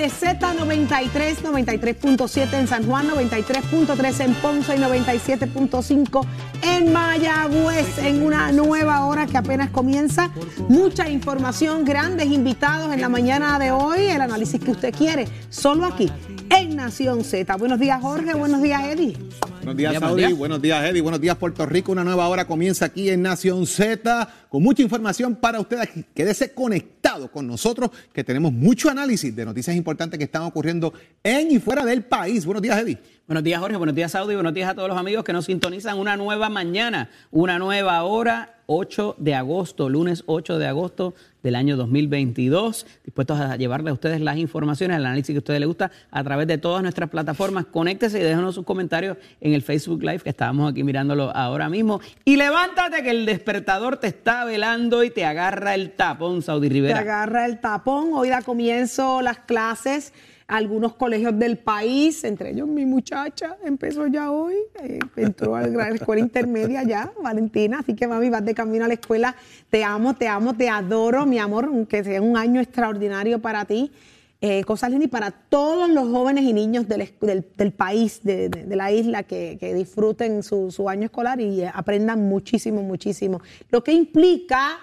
de Z93, 93.7 en San Juan, 93.3 en Ponce y 97.5 en Mayagüez, en una nueva hora que apenas comienza. Mucha información, grandes invitados en la mañana de hoy, el análisis que usted quiere, solo aquí en Nación Z. Buenos días, Jorge. Buenos días, Eddie. Buenos días, Saudi. Buenos días, Eddie. Buenos días, Puerto Rico. Una nueva hora comienza aquí en Nación Z con mucha información para ustedes. Quédese conectado con nosotros, que tenemos mucho análisis de noticias importantes que están ocurriendo en y fuera del país. Buenos días, Eddie. Buenos días, Jorge. Buenos días, Saudi. Buenos días a todos los amigos que nos sintonizan. Una nueva mañana, una nueva hora 8 de agosto, lunes 8 de agosto del año 2022. Dispuestos a llevarle a ustedes las informaciones, el análisis que a ustedes les gusta a través de todas nuestras plataformas. Conéctese y déjenos sus comentarios en el Facebook Live que estábamos aquí mirándolo ahora mismo. Y levántate que el despertador te está velando y te agarra el tapón, Saudi Rivera. Te agarra el tapón. Hoy da comienzo las clases algunos colegios del país, entre ellos mi muchacha, empezó ya hoy, eh, entró a la escuela intermedia ya, Valentina, así que mami, vas de camino a la escuela, te amo, te amo, te adoro, mi amor, aunque sea un año extraordinario para ti. Eh, cosas lindas y para todos los jóvenes y niños del, del, país, de, la isla, que, disfruten su, su, año escolar y aprendan muchísimo, muchísimo. Lo que implica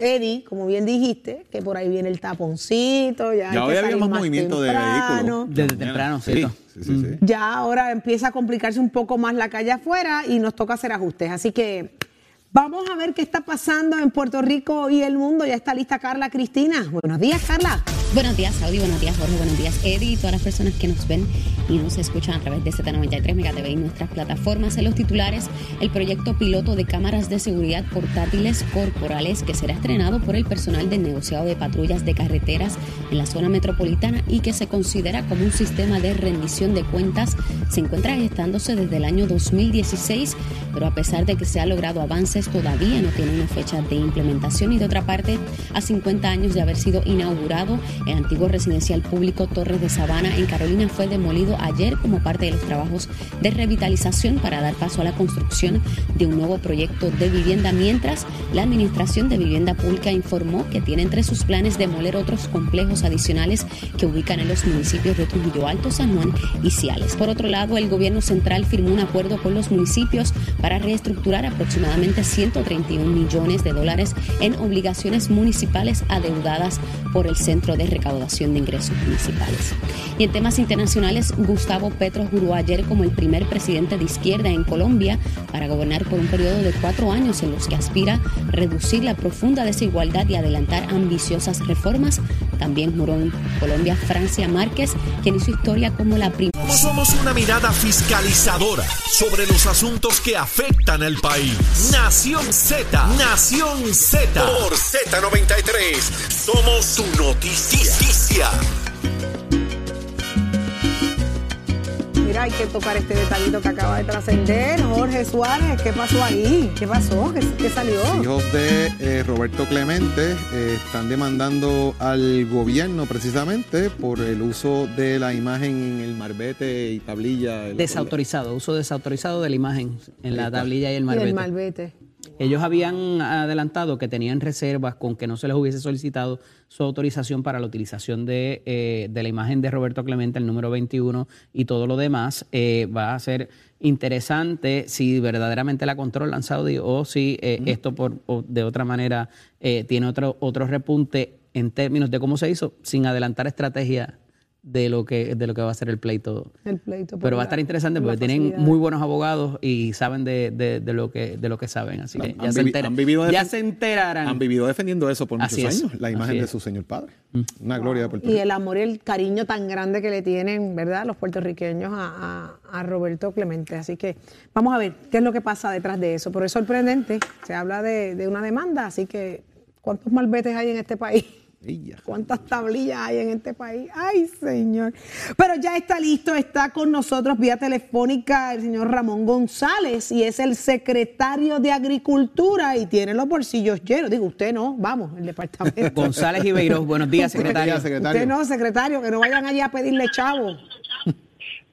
Eddie, como bien dijiste, que por ahí viene el taponcito, ya, ya hoy había más movimiento de vehículos. Desde temprano, sí. Sí, sí, sí. Ya ahora empieza a complicarse un poco más la calle afuera y nos toca hacer ajustes. Así que vamos a ver qué está pasando en Puerto Rico y el mundo. Ya está lista Carla Cristina. Buenos días, Carla. Buenos días, Saudi. Buenos días, Jorge. Buenos días, Eddie. Y todas las personas que nos ven y nos escuchan a través de Z93 Mega TV y nuestras plataformas. En los titulares, el proyecto piloto de cámaras de seguridad portátiles corporales que será estrenado por el personal del negociado de patrullas de carreteras en la zona metropolitana y que se considera como un sistema de rendición de cuentas, se encuentra gestándose desde el año 2016, pero a pesar de que se ha logrado avances, todavía no tiene una fecha de implementación y de otra parte, a 50 años de haber sido inaugurado, el antiguo residencial público Torres de Sabana en Carolina fue demolido ayer como parte de los trabajos de revitalización para dar paso a la construcción de un nuevo proyecto de vivienda, mientras la Administración de Vivienda Pública informó que tiene entre sus planes demoler otros complejos adicionales que ubican en los municipios de Trujillo Alto, San Juan y Ciales. Por otro lado, el gobierno central firmó un acuerdo con los municipios para reestructurar aproximadamente 131 millones de dólares en obligaciones municipales adeudadas por el Centro de Recaudación de Ingresos Municipales. Y en temas internacionales, Gustavo Petro juró ayer como el primer presidente de izquierda en Colombia para gobernar por un periodo de cuatro años en los que aspira reducir la profunda desigualdad y adelantar ambiciosas reformas. También juró en Colombia Francia Márquez, quien hizo historia como la primera. Somos una mirada fiscalizadora sobre los asuntos que afectan al país. Nación Z, Nación Z. Por Z93, somos su noticia. Mira, hay que tocar este detallito que acaba de trascender. Jorge Suárez, ¿qué pasó ahí? ¿Qué pasó? ¿Qué, qué salió? Hijos de eh, Roberto Clemente eh, están demandando al gobierno precisamente por el uso de la imagen en el marbete y tablilla. Desautorizado, uso desautorizado de la imagen en la tablilla y el Y marbete. el malvete. Ellos habían adelantado que tenían reservas con que no se les hubiese solicitado su autorización para la utilización de, eh, de la imagen de Roberto Clemente, el número 21 y todo lo demás. Eh, va a ser interesante si verdaderamente la controlan Saudi o si eh, esto por, o de otra manera eh, tiene otro, otro repunte en términos de cómo se hizo sin adelantar estrategia de lo que de lo que va a ser el pleito. El pleito por Pero va a estar interesante porque tienen muy buenos abogados y saben de, de- de lo que de lo que saben, así que Han- ya, han se, han ya enterarán. Han vivido defendiendo eso por muchos Así es, años, la imagen así de es. su señor padre. Una gloria de Puerto Y Rico. el amor y el cariño tan grande que le tienen, ¿verdad?, los puertorriqueños a, a- a Roberto Clemente. Así que vamos a ver qué es lo que pasa detrás de eso. Pero es sorprendente, se habla de, de una demanda, así que ¿cuántos malbetes hay en este país? ¿Cuántas tablillas hay en este país? Ay, señor. Pero ya está listo, está con nosotros vía telefónica el señor Ramón González y es el secretario de Agricultura y tiene los bolsillos llenos. Digo, usted no, vamos, el departamento. González Ibeiros, buenos días, Buenos secretario. días, secretario. Usted no, secretario, que no vayan allá a pedirle chavo.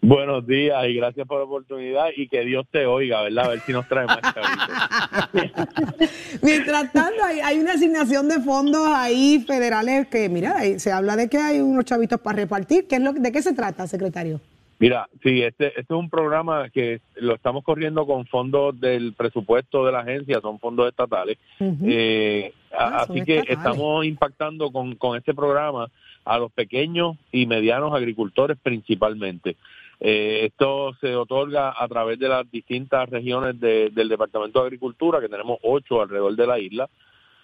Buenos días y gracias por la oportunidad y que Dios te oiga, ¿verdad? A ver si nos trae más. Mientras tanto, hay, hay una designación de fondos ahí federales que, mira, se habla de que hay unos chavitos para repartir. ¿Qué es lo, ¿De qué se trata, secretario? Mira, sí, este, este es un programa que lo estamos corriendo con fondos del presupuesto de la agencia, son fondos estatales. eh, ah, así que estamos impactando con, con este programa a los pequeños y medianos agricultores principalmente. Eh, esto se otorga a través de las distintas regiones del Departamento de Agricultura, que tenemos ocho alrededor de la isla,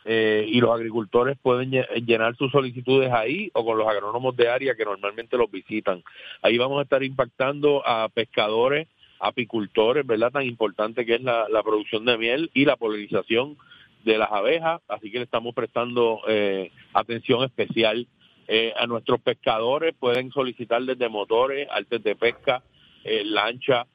eh, y los agricultores pueden llenar sus solicitudes ahí o con los agrónomos de área que normalmente los visitan. Ahí vamos a estar impactando a pescadores, apicultores, ¿verdad? Tan importante que es la, producción de miel y la polinización de las abejas, así que le estamos prestando eh, atención especial eh, a nuestros pescadores, pueden solicitar desde motores, artes de pesca, eh, lancha,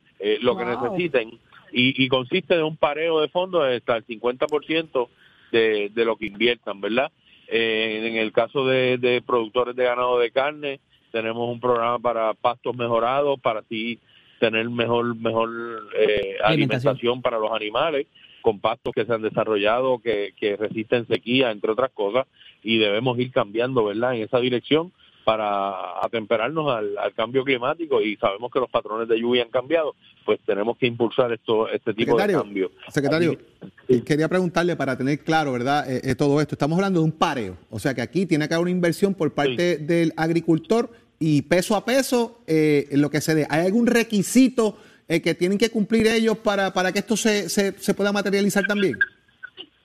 lo que necesiten, y, y consiste de un pareo de fondos hasta el 50% de, de lo que inviertan, ¿verdad? Eh, en el caso de, productores de ganado de carne, tenemos un programa para pastos mejorados, para así tener mejor mejor eh, alimentación. para los animales, con pastos que se han desarrollado, que, que resisten sequía, entre otras cosas, y debemos ir cambiando, ¿verdad?, en esa dirección para atemperarnos al, cambio climático y sabemos que los patrones de lluvia han cambiado, pues tenemos que impulsar esto, este tipo de cambio. Secretario, quería preguntarle para tener claro, ¿verdad? Eh, eh, todo esto. Estamos hablando de un pareo, o sea que aquí tiene que haber una inversión por parte del agricultor y peso a peso eh, lo que se dé. ¿Hay algún requisito que tienen que cumplir ellos para, para que esto se, se, se pueda materializar también?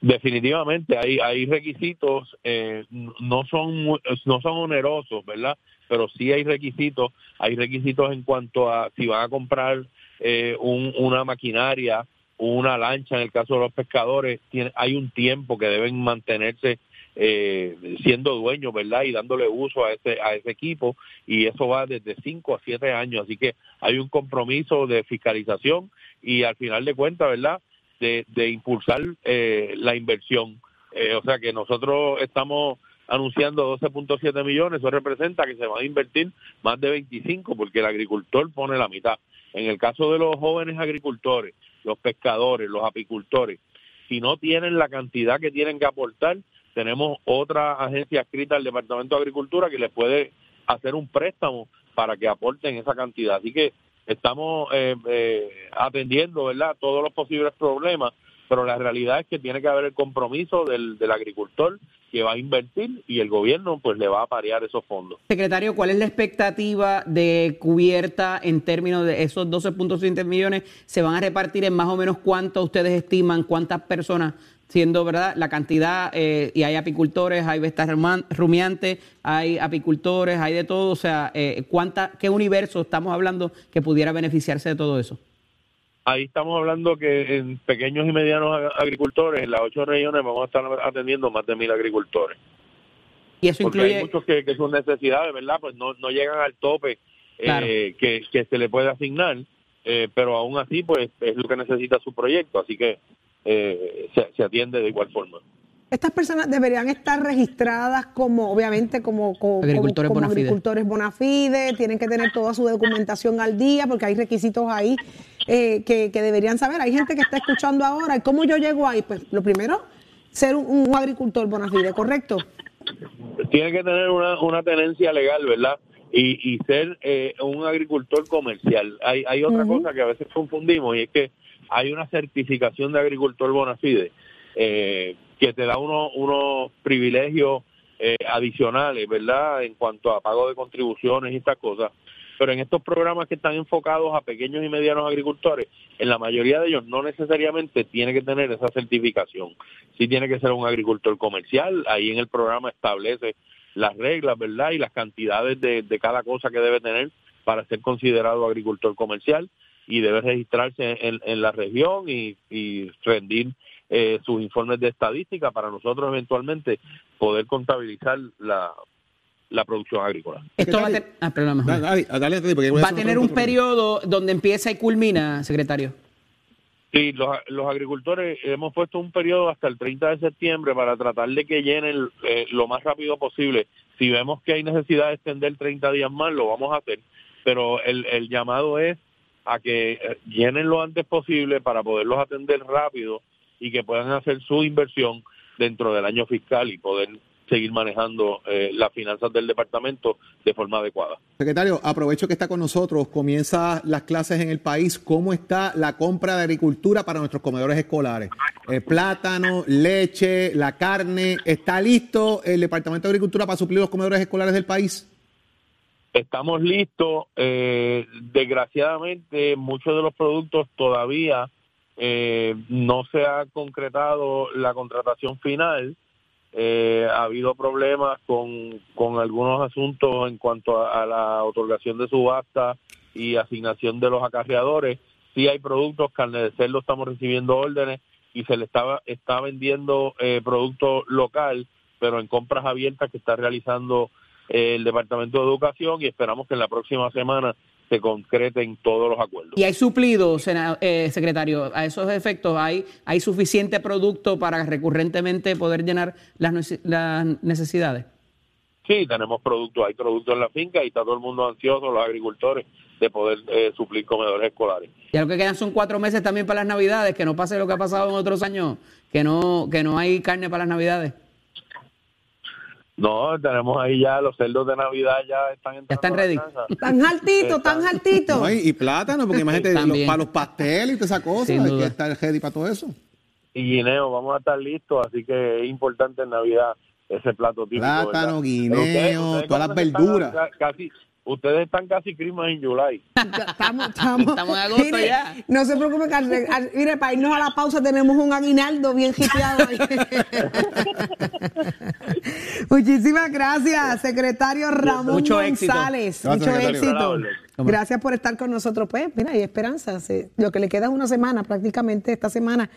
Definitivamente hay hay requisitos eh, no son no son onerosos, ¿verdad? Pero sí hay requisitos, hay requisitos en cuanto a si van a comprar eh, una maquinaria, una lancha en el caso de los pescadores, tiene, hay un tiempo que deben mantenerse eh, siendo dueños, ¿verdad? Y dándole uso a ese, a ese equipo y eso va desde 5 a 7 años, así que hay un compromiso de fiscalización y al final de cuentas, ¿verdad? de, impulsar eh, la inversión. Eh, o sea que nosotros estamos anunciando 12.7 millones, eso representa que se van a invertir más de 25 porque el agricultor pone la mitad. En el caso de los jóvenes agricultores, los pescadores, los apicultores, si no tienen la cantidad que tienen que aportar, tenemos otra agencia escrita al Departamento de Agricultura que les puede hacer un préstamo para que aporten esa cantidad. Así que estamos eh, eh, atendiendo verdad todos los posibles problemas pero la realidad es que tiene que haber el compromiso del, del agricultor que va a invertir y el gobierno pues le va a parear esos fondos. Secretario, ¿cuál es la expectativa de cubierta en términos de esos 12.7 millones? ¿Se van a repartir en más o menos cuánto ustedes estiman, cuántas personas siendo verdad la cantidad, eh, y hay apicultores, hay bestas rumiantes, hay apicultores, hay de todo, o sea, eh, ¿cuánta, ¿qué universo estamos hablando que pudiera beneficiarse de todo eso? Ahí estamos hablando que en pequeños y medianos agricultores, en las ocho regiones vamos a estar atendiendo más de mil agricultores. Y eso Porque incluye... hay muchos que, que sus necesidades, ¿verdad? Pues no, no llegan al tope eh, que, que se le puede asignar, pero aún así, pues es lo que necesita su proyecto. Así que eh, se, atiende de igual forma. Estas personas deberían estar registradas como, obviamente, como, agricultores, bona fide, tienen que tener toda su documentación al día, porque hay requisitos ahí eh, que, deberían saber. Hay gente que está escuchando ahora, ¿y cómo yo llego ahí? Pues lo primero, ser un, agricultor bona fide, ¿correcto? Tiene que tener una, tenencia legal, ¿verdad? Y, ser eh, un agricultor comercial. Hay, hay otra cosa que a veces confundimos y es que hay una certificación de agricultor bona fide eh, que te da unos privilegios eh, adicionales, ¿verdad? En cuanto a pago de contribuciones y estas cosas. Pero en estos programas que están enfocados a pequeños y medianos agricultores, en la mayoría de ellos no necesariamente tiene que tener esa certificación. Sí tiene que ser un agricultor comercial. Ahí en el programa establece las reglas, ¿verdad? Y las cantidades de, de cada cosa que debe tener para ser considerado agricultor comercial y debe registrarse en, la región y, rendir eh, sus informes de estadística para nosotros eventualmente poder contabilizar la, producción agrícola. Esto va a, tener un periodo donde empieza y culmina, secretario. Sí, los, los, agricultores hemos puesto un periodo hasta el 30 de septiembre para tratar de que llenen eh, lo más rápido posible. Si vemos que hay necesidad de extender 30 días más, lo vamos a hacer. Pero el, el llamado es a que eh, llenen lo antes posible para poderlos atender rápido y que puedan hacer su inversión dentro del año fiscal y poder seguir manejando eh, las finanzas del departamento de forma adecuada. Secretario, aprovecho que está con nosotros, comienza las clases en el país. ¿Cómo está la compra de agricultura para nuestros comedores escolares? Eh, plátano, leche, la carne, ¿está listo el Departamento de Agricultura para suplir los comedores escolares del país? Estamos listos. Eh, desgraciadamente, muchos de los productos todavía no se ha concretado la contratación final eh, ha habido problemas con, con algunos asuntos en cuanto a, la otorgación de subasta y asignación de los acarreadores. Sí hay productos, carne de cerdo estamos recibiendo órdenes y se le estaba, está vendiendo eh, producto local, pero en compras abiertas que está realizando eh, el Departamento de Educación y esperamos que en la próxima semana se concreten todos los acuerdos. ¿Y hay suplido, eh, secretario? A esos efectos, ¿hay, ¿hay suficiente producto para recurrentemente poder llenar las, necesidades? Sí, tenemos productos, hay productos en la finca y está todo el mundo ansioso, los agricultores, de poder eh, suplir comedores escolares. Y lo que quedan son cuatro meses también para las navidades, que no pase lo que ha pasado en otros años, que no, que no hay carne para las navidades. No, tenemos ahí ya los cerdos de Navidad ya están Ya están ready. Tan altitos, tan altitos. y, plátano, porque imagínate, para los pasteles y toda esa cosa, hay que estar ready para todo eso. Y guineo, vamos a estar listos, así que es importante en Navidad ese plato típico. Plátano, guineo, todas las verduras. Casi, Ustedes están casi Christmas en July. Estamos, estamos. estamos en agosto ya. No se preocupe, mire, para irnos a la pausa tenemos un aguinaldo bien hipeado ahí. Muchísimas gracias, secretario Ramón Mucho González. Mucho éxito. Gracias por estar con nosotros. Pues, mira, hay esperanza. Lo que le queda es una semana, prácticamente esta semana,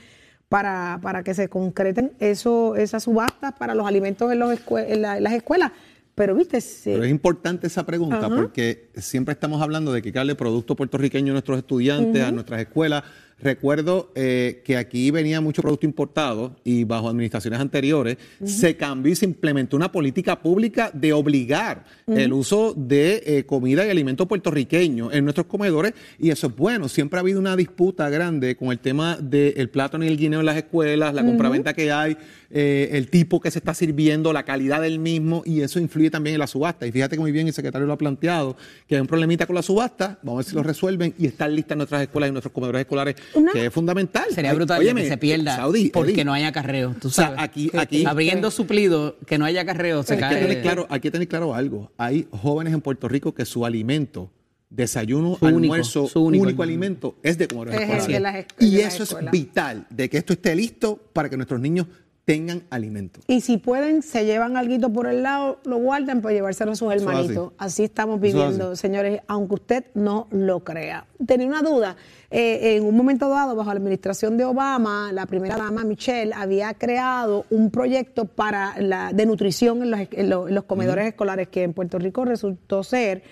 para, para que se concreten eso, esas subastas para los alimentos en, los en las escuelas. Pero viste, Pero es importante esa pregunta porque siempre estamos hablando de que darle producto puertorriqueño a nuestros estudiantes, a nuestras escuelas. Recuerdo eh, que aquí venía mucho producto importado y bajo administraciones anteriores se cambió y se implementó una política pública de obligar el uso de eh, comida y alimentos puertorriqueños en nuestros comedores y eso es bueno. Siempre ha habido una disputa grande con el tema del plátano y el guineo en las escuelas, la compraventa que hay, eh, el tipo que se está sirviendo, la calidad del mismo y eso influye también en la subasta. Y fíjate que muy bien el secretario lo ha planteado, que hay un problemita con la subasta, vamos a ver si lo resuelven y están listas nuestras escuelas y nuestros comedores escolares que es fundamental. Sería brutal que se pierda porque no haya acarreo. Tú sabes. aquí, aquí, Abriendo suplido, que no haya acarreo, se cae. Hay que, tener claro, hay que tener claro algo. Hay jóvenes en Puerto Rico que su alimento desayuno, almuerzo, su único, alimento es de comedores escolares. Y eso es vital, de que esto esté listo para que nuestros niños tengan alimento. Y si pueden, se llevan algo por el lado, lo guardan para llevárselo a sus hermanitos. Así. estamos viviendo, señores, aunque usted no lo crea. Tenía una duda. Eh, en un momento dado, bajo la administración de Obama, la primera dama Michelle había creado un proyecto para la, de nutrición en los, comedores escolares que en Puerto Rico resultó ser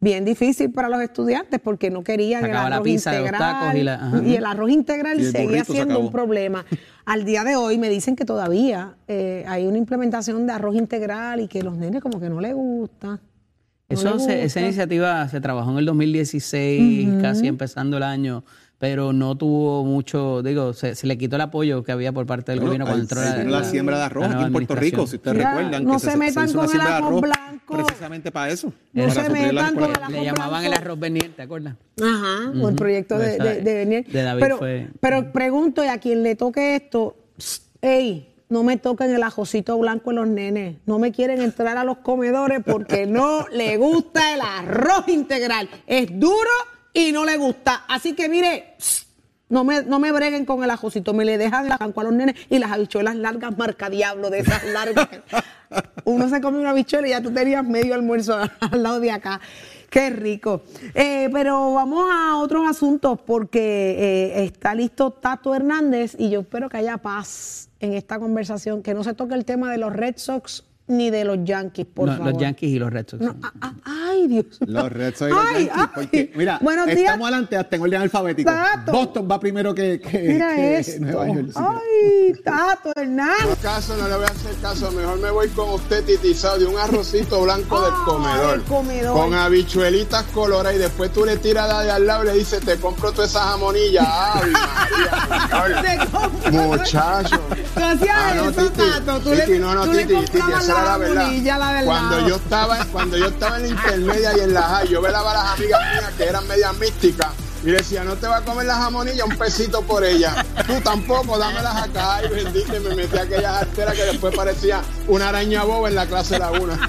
bien difícil para los estudiantes porque no querían el arroz integral y, el arroz integral seguía siendo un problema. Al día de hoy me dicen que todavía eh, hay una implementación de arroz integral y que los nenes como que no les gusta. Eso esa iniciativa se trabajó en el 2016, casi empezando el año pero no tuvo mucho, digo, se, le quitó el apoyo que había por parte del gobierno cuando entró la, la, siembra de arroz aquí en Puerto Rico, si ustedes recuerdan. No se, metan con el arroz blanco. Precisamente para eso. No se metan con el arroz Le llamaban el arroz Bernier, ¿te acuerdas? Ajá, o el proyecto de, de, de De David pero, fue... pero pregunto, y a quien le toque esto, ey, no me toquen el ajocito blanco en los nenes. No me quieren entrar a los comedores porque no le gusta el arroz integral. Es duro y no le gusta. Así que mire, no me, no me breguen con el ajocito, me le dejan la a los nenes y las habichuelas largas marca diablo de esas largas. Uno se come una habichuela y ya tú tenías medio almuerzo al lado de acá. Qué rico. Eh, pero vamos a otros asuntos porque eh, está listo Tato Hernández y yo espero que haya paz en esta conversación, que no se toque el tema de los Red Sox ni de los Yankees, por favor. Los Yankees y los Red Sox. ay, Ay, Dios. Los Red Sox ay, ay. Porque, mira, Buenos estamos adelante hasta en orden alfabético. Boston va primero que, que, mira que Nueva York. Ay, Tato, Hernán. No caso, no le voy a hacer caso. Mejor me voy con usted titizado de un arrocito blanco del comedor. Del comedor. Con habichuelitas coloradas y después tú le tiras la de al lado y le dices, te compro toda esa jamonilla. Ay, María, Muchacho. ah, no, eso, titi, Tato. Tú titi, le, no, no, tú titi, titi, esa era la verdad. la verdad. Cuando yo estaba, cuando yo estaba en la intermedia y en la high, yo velaba a las amigas mías que eran medias místicas y decía, no te va a comer la jamonilla, un pesito por ella. Tú tampoco, dámelas acá. Y bendito, me metí a aquella artera que después parecía una araña boba en la clase de la una.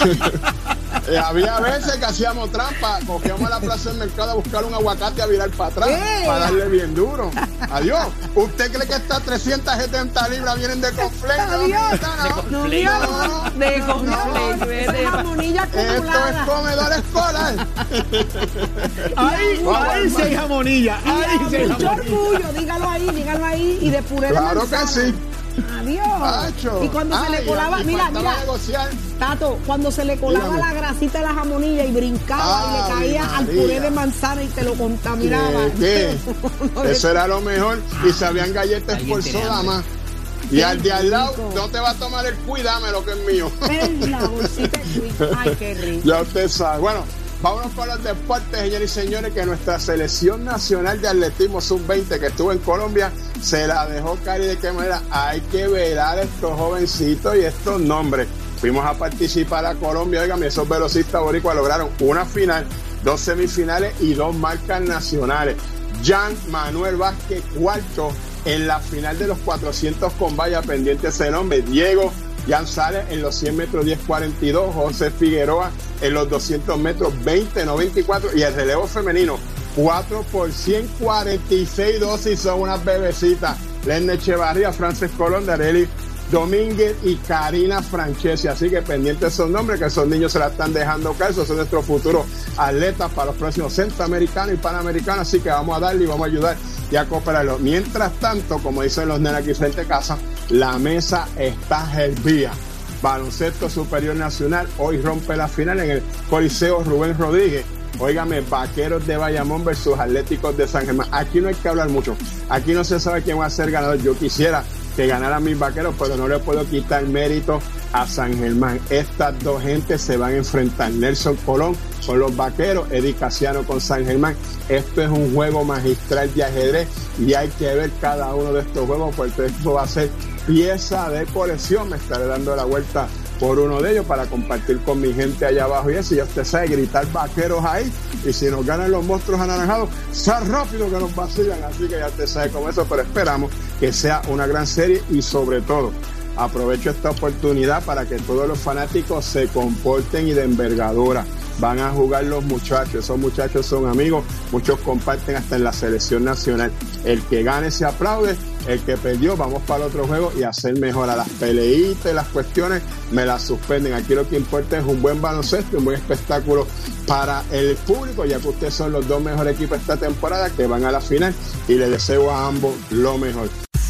Eh, había veces que hacíamos trampa, cogíamos a la plaza del mercado a buscar un aguacate a virar para atrás, para darle bien duro. Adiós. ¿Usted cree que estas 370 libras vienen de conflicto? Adiós. No, no, de conflicto. De jamonilla Esto es comedor escolar. Ahí, hay jamonilla. Ahí sí Mucho orgullo, dígalo ahí, dígalo ahí. Y de puré Claro que sí. Adiós. Y cuando se le colaba, mira, mira, Tato, cuando se le colaba la grasita de la jamonilla y brincaba y le caía al puré de manzana y te lo contaminaba. Eso era lo mejor. Y sabían galletas por soda más. Y al de al lado no te va a tomar el cuidame lo que es mío. la bolsita Ay, qué rico. Ya usted sabe. Bueno, Vámonos con los deportes, señores y señores, que nuestra selección nacional de atletismo sub-20 que estuvo en Colombia se la dejó caer y de qué manera. Hay que velar a estos jovencitos y estos nombres. Fuimos a participar a Colombia, oigan, esos velocistas boricuas lograron una final, dos semifinales y dos marcas nacionales. Jan Manuel Vázquez, cuarto en la final de los 400 con valla pendiente ese nombre. Diego Jan Sales en los 100 metros 10.42, José Figueroa en los 200 metros 20.94 y el relevo femenino 4 por 146 dosis son unas bebecitas. Lene Echevarría, Frances Colón, Dareli Domínguez y Karina Francesi. Así que pendientes esos nombres, que esos niños se la están dejando caer. Son nuestros futuros atletas para los próximos centroamericanos y panamericanos. Así que vamos a darle y vamos a ayudar y a cooperarlo. Mientras tanto, como dicen los nenes aquí frente la mesa está hervía. Baloncesto Superior Nacional hoy rompe la final en el Coliseo Rubén Rodríguez. Óigame, Vaqueros de Bayamón versus Atléticos de San Germán. Aquí no hay que hablar mucho. Aquí no se sabe quién va a ser ganador. Yo quisiera que ganaran mis vaqueros, pero no le puedo quitar mérito a San Germán. Estas dos gentes se van a enfrentar. Nelson Colón con los vaqueros, Eddie Casiano con San Germán. Esto es un juego magistral de ajedrez y hay que ver cada uno de estos juegos porque esto va a ser pieza de colección. Me estaré dando la vuelta por uno de ellos para compartir con mi gente allá abajo y eso. Ya usted sabe, gritar vaqueros ahí. Y si nos ganan los monstruos anaranjados, sea rápido que nos vacilan. Así que ya usted sabe cómo eso, pero esperamos que sea una gran serie y sobre todo aprovecho esta oportunidad para que todos los fanáticos se comporten y de envergadura van a jugar los muchachos. Esos muchachos son amigos, muchos comparten hasta en la selección nacional. El que gane se aplaude, el que perdió, vamos para el otro juego y hacer mejor a las peleitas las cuestiones, me las suspenden. Aquí lo que importa es un buen baloncesto, un buen espectáculo para el público, ya que ustedes son los dos mejores equipos esta temporada que van a la final y les deseo a ambos lo mejor.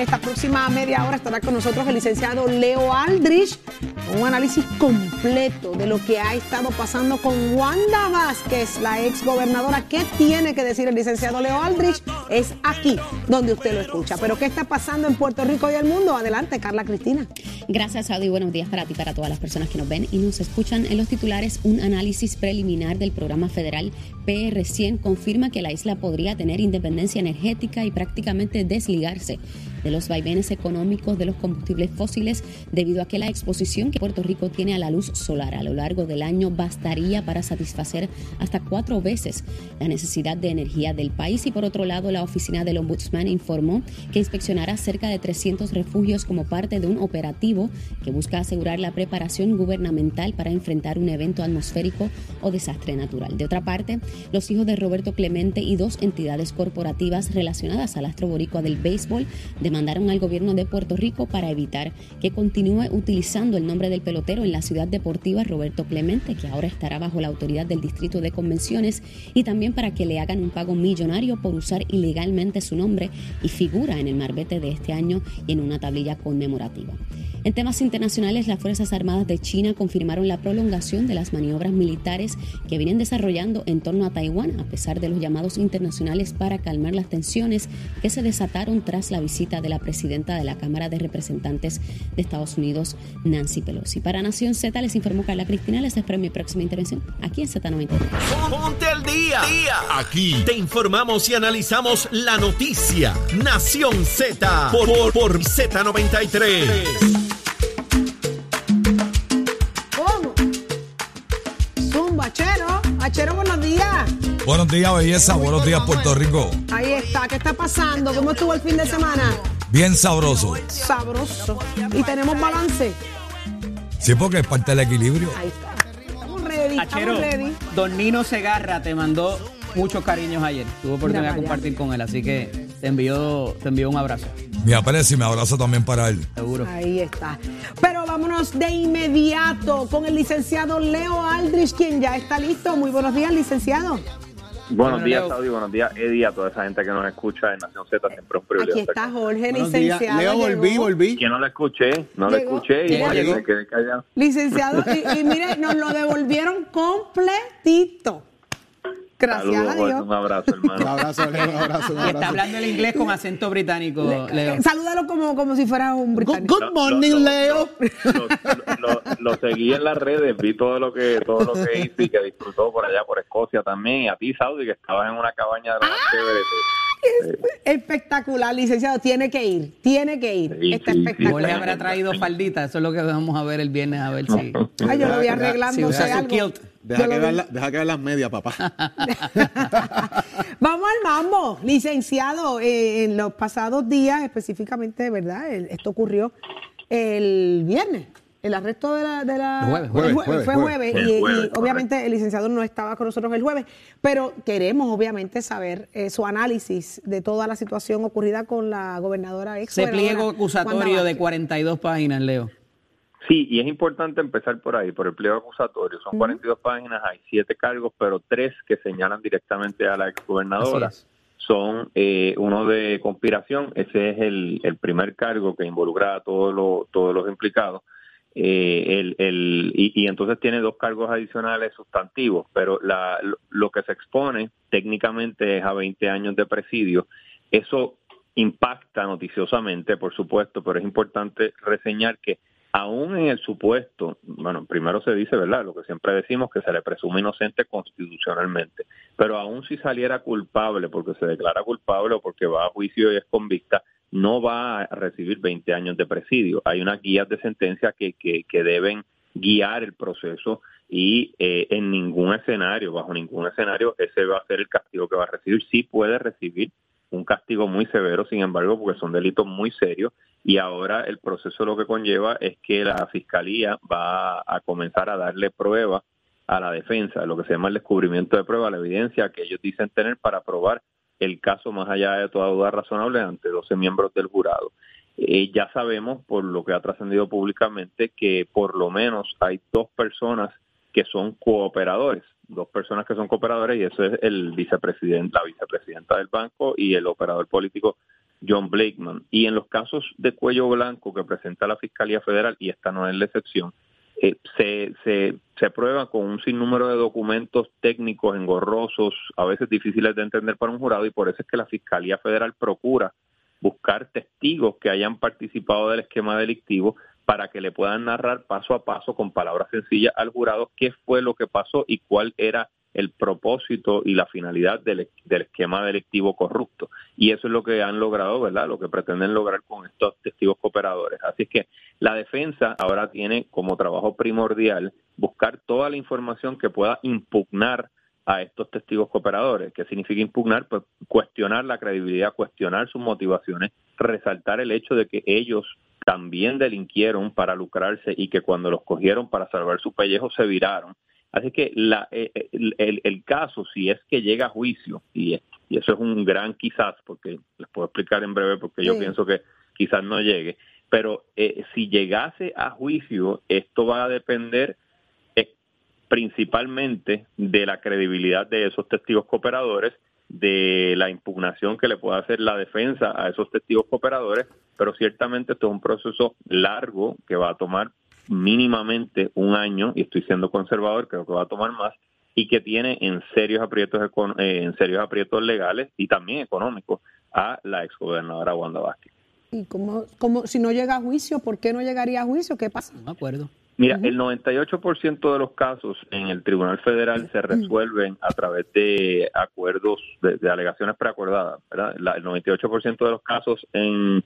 Esta próxima media hora estará con nosotros el licenciado Leo Aldrich un análisis completo de lo que ha estado pasando con Wanda Vázquez, la ex gobernadora. ¿Qué tiene que decir el licenciado Leo Aldrich? Es aquí donde usted lo escucha. Pero ¿qué está pasando en Puerto Rico y el mundo? Adelante, Carla Cristina. Gracias, Audi. Buenos días para ti, para todas las personas que nos ven y nos escuchan en los titulares. Un análisis preliminar del programa federal PR100 confirma que la isla podría tener independencia energética y prácticamente desligarse de los vaivenes económicos de los combustibles fósiles debido a que la exposición que Puerto Rico tiene a la luz solar a lo largo del año bastaría para satisfacer hasta cuatro veces la necesidad de energía del país y por otro lado la oficina del ombudsman informó que inspeccionará cerca de 300 refugios como parte de un operativo que busca asegurar la preparación gubernamental para enfrentar un evento atmosférico o desastre natural. De otra parte, los hijos de Roberto Clemente y dos entidades corporativas relacionadas al astro boricua del béisbol demandaron al gobierno de Puerto Rico para evitar que continúe utilizando el nombre del pelotero en la ciudad deportiva Roberto Clemente, que ahora estará bajo la autoridad del Distrito de Convenciones, y también para que le hagan un pago millonario por usar ilegalmente su nombre y figura en el marbete de este año y en una tablilla conmemorativa. En temas internacionales, las Fuerzas Armadas de China confirmaron la prolongación de las maniobras militares que vienen desarrollando en torno a Taiwán, a pesar de los llamados internacionales para calmar las tensiones que se desataron tras la visita de la presidenta de la Cámara de Representantes de Estados Unidos, Nancy Pelosi. Para Nación Z les informó Carla Cristina. Les espero mi próxima intervención aquí en Z93. Ponte al día. Aquí te informamos y analizamos la noticia. Nación Z por, por, por Z93. ¿Cómo? Zumba, Chero. Achero, buenos días. Buenos días, belleza. Buenos días, Puerto Rico. Ahí está. ¿Qué está pasando? ¿Cómo estuvo el fin de semana? Bien sabroso. Sabroso. ¿Y tenemos balance? Sí, porque es parte del equilibrio. Ahí está. Estamos ready, Achero, estamos ready. Don Nino Segarra te mandó muchos cariños ayer. Tuve oportunidad de compartir con él, así que te envío, te envío un abrazo, Mi aprecio y mi abrazo también para él. seguro. Ahí está. Pero vámonos de inmediato con el licenciado Leo Aldrich, quien ya está listo. Muy buenos días, licenciado. Buenos Bueno, días. Saudi. Buenos días, Eddie, a toda esa gente que nos escucha en Nación Z. Siempre es un privilegio. Aquí está Jorge, Buenos días. licenciado. Leo, volví, volví. Que no la escuché, no la escuché y me quedé callado. Licenciado, y, y mire, nos lo devolvieron completito. Gracias Saludos, a Dios. un abrazo, Un hermano. abrazo, Leo, un abrazo, un Y está abrazo. hablando el inglés con acento británico, Leo. Salúdalo como, como si fuera un Good, británico. good morning, Lo- lo- Leo. Lo, lo- lo seguí en las redes, vi todo lo que todo lo que hizo y que disfrutó por allá por Escocia también. Y a ti, Saudi, que estabas en una cabaña de las Ah. Espectacular, licenciado. Tiene que ir, tiene que ir. Sí, Está sí, sí. espectacular. Jorge habrá traído faldita, eso es lo que vamos a ver el viernes, a ver si... Ay, yo lo voy Deja- arreglando. si algo. kilt. Deja que, la- deja las medias, papá. Vamos al mambo, licenciado. eh, en los pasados días, específicamente, ¿verdad? El- esto ocurrió el viernes. El arresto de la... De la Jueves, jueves, fue jueves, jueves. jueves. y, El jueves, y obviamente el licenciado no estaba con nosotros el jueves, pero queremos obviamente saber eh, su análisis de toda la situación ocurrida con la gobernadora ex gobernadora pliego acusatorio de Vázquez. 42 páginas, Leo. Sí, y es importante empezar por ahí, por el pliego acusatorio. Son 42 páginas, hay siete cargos, pero tres que señalan directamente a la exgobernadora. Así es. Son eh, uno de conspiración, ese es el, el primer cargo que involucra a todos los, todos los implicados. Eh, el, el, y, y entonces tiene dos cargos adicionales sustantivos, pero la, lo, lo que se expone técnicamente es a 20 años de presidio. Eso impacta noticiosamente, por supuesto, pero es importante reseñar que aún en el supuesto, bueno, primero se dice, ¿verdad? Lo que siempre decimos, que se le presume inocente constitucionalmente, pero aún si saliera culpable, porque se declara culpable o porque va a juicio y es convicta, no va a recibir 20 años de presidio. Hay unas guías de sentencia que, que, que deben guiar el proceso y eh, en ningún escenario, bajo ningún escenario, ese va a ser el castigo que va a recibir. Sí puede recibir un castigo muy severo, sin embargo, porque son delitos muy serios y ahora el proceso lo que conlleva es que la fiscalía va a comenzar a darle prueba a la defensa, lo que se llama el descubrimiento de prueba, la evidencia que ellos dicen tener para probar el caso más allá de toda duda razonable ante 12 miembros del jurado. Eh, ya sabemos, por lo que ha trascendido públicamente, que por lo menos hay dos personas que son cooperadores, dos personas que son cooperadores y eso es el vicepresidente, la vicepresidenta del banco y el operador político John Blakeman. Y en los casos de cuello blanco que presenta la Fiscalía Federal, y esta no es la excepción, eh, se, se, se prueba con un sinnúmero de documentos técnicos engorrosos, a veces difíciles de entender para un jurado, y por eso es que la Fiscalía Federal procura buscar testigos que hayan participado del esquema delictivo para que le puedan narrar paso a paso con palabras sencillas al jurado qué fue lo que pasó y cuál era el propósito y la finalidad del, del, esquema delictivo corrupto. Y eso es lo que han logrado, ¿verdad? Lo que pretenden lograr con estos testigos cooperadores. Así que la defensa ahora tiene como trabajo primordial buscar toda la información que pueda impugnar a estos testigos cooperadores. ¿Qué significa impugnar? Pues cuestionar la credibilidad, cuestionar sus motivaciones, resaltar el hecho de que ellos también delinquieron para lucrarse y que cuando los cogieron para salvar su pellejo se viraron. Así que la, eh, eh, el, el, caso, si es que llega a juicio, y, y, eso es un gran quizás, porque les puedo explicar en breve, porque yo pienso que quizás no llegue, pero eh, si llegase a juicio, esto va a depender principalmente de la credibilidad de esos testigos cooperadores, de la impugnación que le pueda hacer la defensa a esos testigos cooperadores, pero ciertamente esto es un proceso largo que va a tomar mínimamente un año, y estoy siendo conservador, creo que va a tomar más, y que tiene en serios aprietos, eh, en serios aprietos legales y también económicos a la exgobernadora Wanda Vázquez. ¿Y cómo, cómo, si no llega a juicio, por qué no llegaría a juicio? ¿Qué pasa? No me acuerdo. Mira, el 98% de los casos en el Tribunal Federal se resuelven a través de acuerdos, de, alegaciones preacordadas, ¿verdad? el 98% de los casos en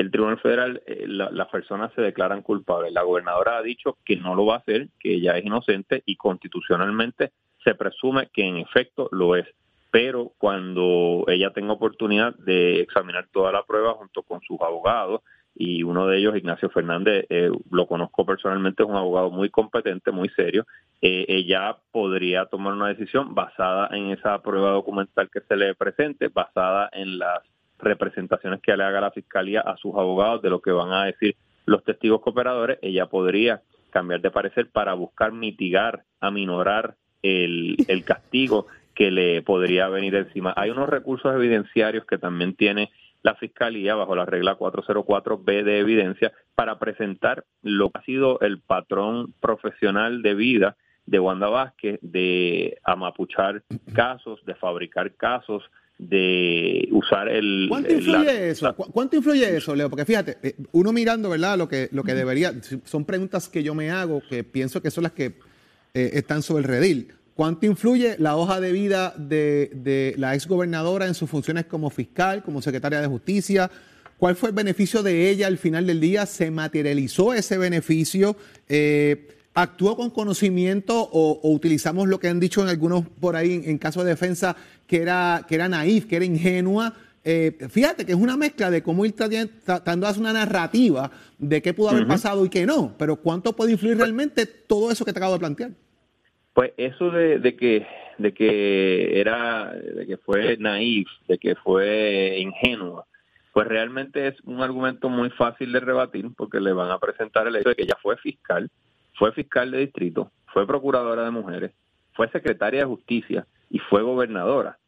el Tribunal Federal, eh, las personas se declaran culpables. La gobernadora ha dicho que no lo va a hacer, que ella es inocente y constitucionalmente se presume que en efecto lo es. Pero cuando ella tenga oportunidad de examinar toda la prueba junto con sus abogados, y uno de ellos, Ignacio Fernández, eh, lo conozco personalmente, es un abogado muy competente, muy serio. Eh, ella podría tomar una decisión basada en esa prueba documental que se le presente, basada en las representaciones que le haga la fiscalía a sus abogados de lo que van a decir los testigos cooperadores. Ella podría cambiar de parecer para buscar mitigar, aminorar el, el castigo que le podría venir encima. Hay unos recursos evidenciarios que también tiene la Fiscalía bajo la regla 404B de evidencia para presentar lo que ha sido el patrón profesional de vida de Wanda Vázquez de amapuchar casos, de fabricar casos, de usar el... ¿Cuánto influye eso? ¿Cuánto influye eso, Leo? Porque fíjate, eh, uno mirando, ¿verdad? Lo que, lo que debería, son preguntas que yo me hago, que pienso que son las que eh, están sobre el redil. ¿Cuánto influye la hoja de vida de, la exgobernadora en sus funciones como fiscal, como secretaria de justicia? ¿Cuál fue el beneficio de ella al final del día? ¿Se materializó ese beneficio? Eh, ¿Actuó con conocimiento o, utilizamos lo que han dicho en algunos por ahí en, caso de defensa, que era, que era naif, que era ingenua? Eh, fíjate que es una mezcla de cómo ir tratando de hacer una narrativa de qué pudo haber pasado y qué no, pero ¿cuánto puede influir realmente todo eso que te acabo de plantear? Pues eso de, de, que de que era de que fue naif, de que fue ingenua, pues realmente es un argumento muy fácil de rebatir porque le van a presentar el hecho de que ella fue fiscal, fue fiscal de distrito, fue procuradora de mujeres, fue secretaria de justicia y fue gobernadora.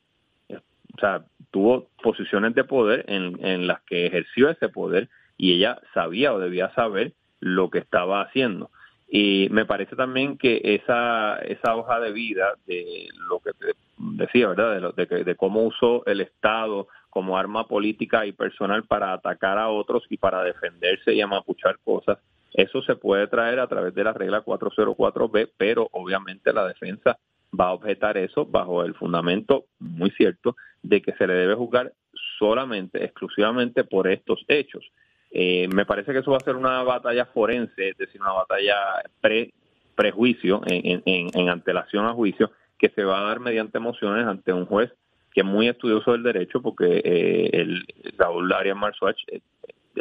O sea, tuvo posiciones de poder en, en las que ejerció ese poder y ella sabía o debía saber lo que estaba haciendo. Y me parece también que esa, esa hoja de vida de lo que te decía, ¿verdad? De, lo, de, de cómo usó el Estado como arma política y personal para atacar a otros y para defenderse y amapuchar cosas, eso se puede traer a través de la regla 404B, pero obviamente la defensa va a objetar eso bajo el fundamento muy cierto de que se le debe juzgar solamente, exclusivamente por estos hechos. Eh, me parece que eso va a ser una batalla forense, es decir, una batalla pre prejuicio, en, en, en, antelación a juicio, que se va a dar mediante mociones ante un juez que es muy estudioso del derecho, porque eh, el Raúl Arias Marzuach, eh,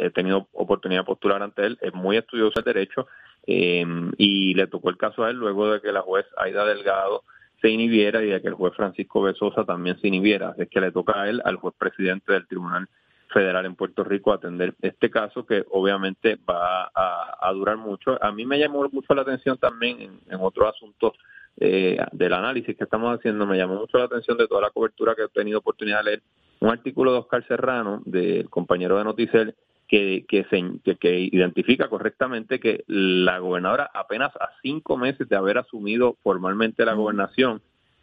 he tenido oportunidad de postular ante él, es muy estudioso del derecho, eh, y le tocó el caso a él luego de que la juez Aida Delgado se inhibiera y de que el juez Francisco Besosa también se inhibiera. Es que le toca a él, al juez presidente del Tribunal federal en Puerto Rico atender este caso que obviamente va a, durar mucho. A mí me llamó mucho la atención también en, en otros asuntos eh, del análisis que estamos haciendo, me llamó mucho la atención de toda la cobertura que he tenido oportunidad de leer, un artículo de Oscar Serrano, del compañero de Noticel, que, que, se, que, identifica correctamente que la gobernadora apenas a cinco meses de haber asumido formalmente la gobernación,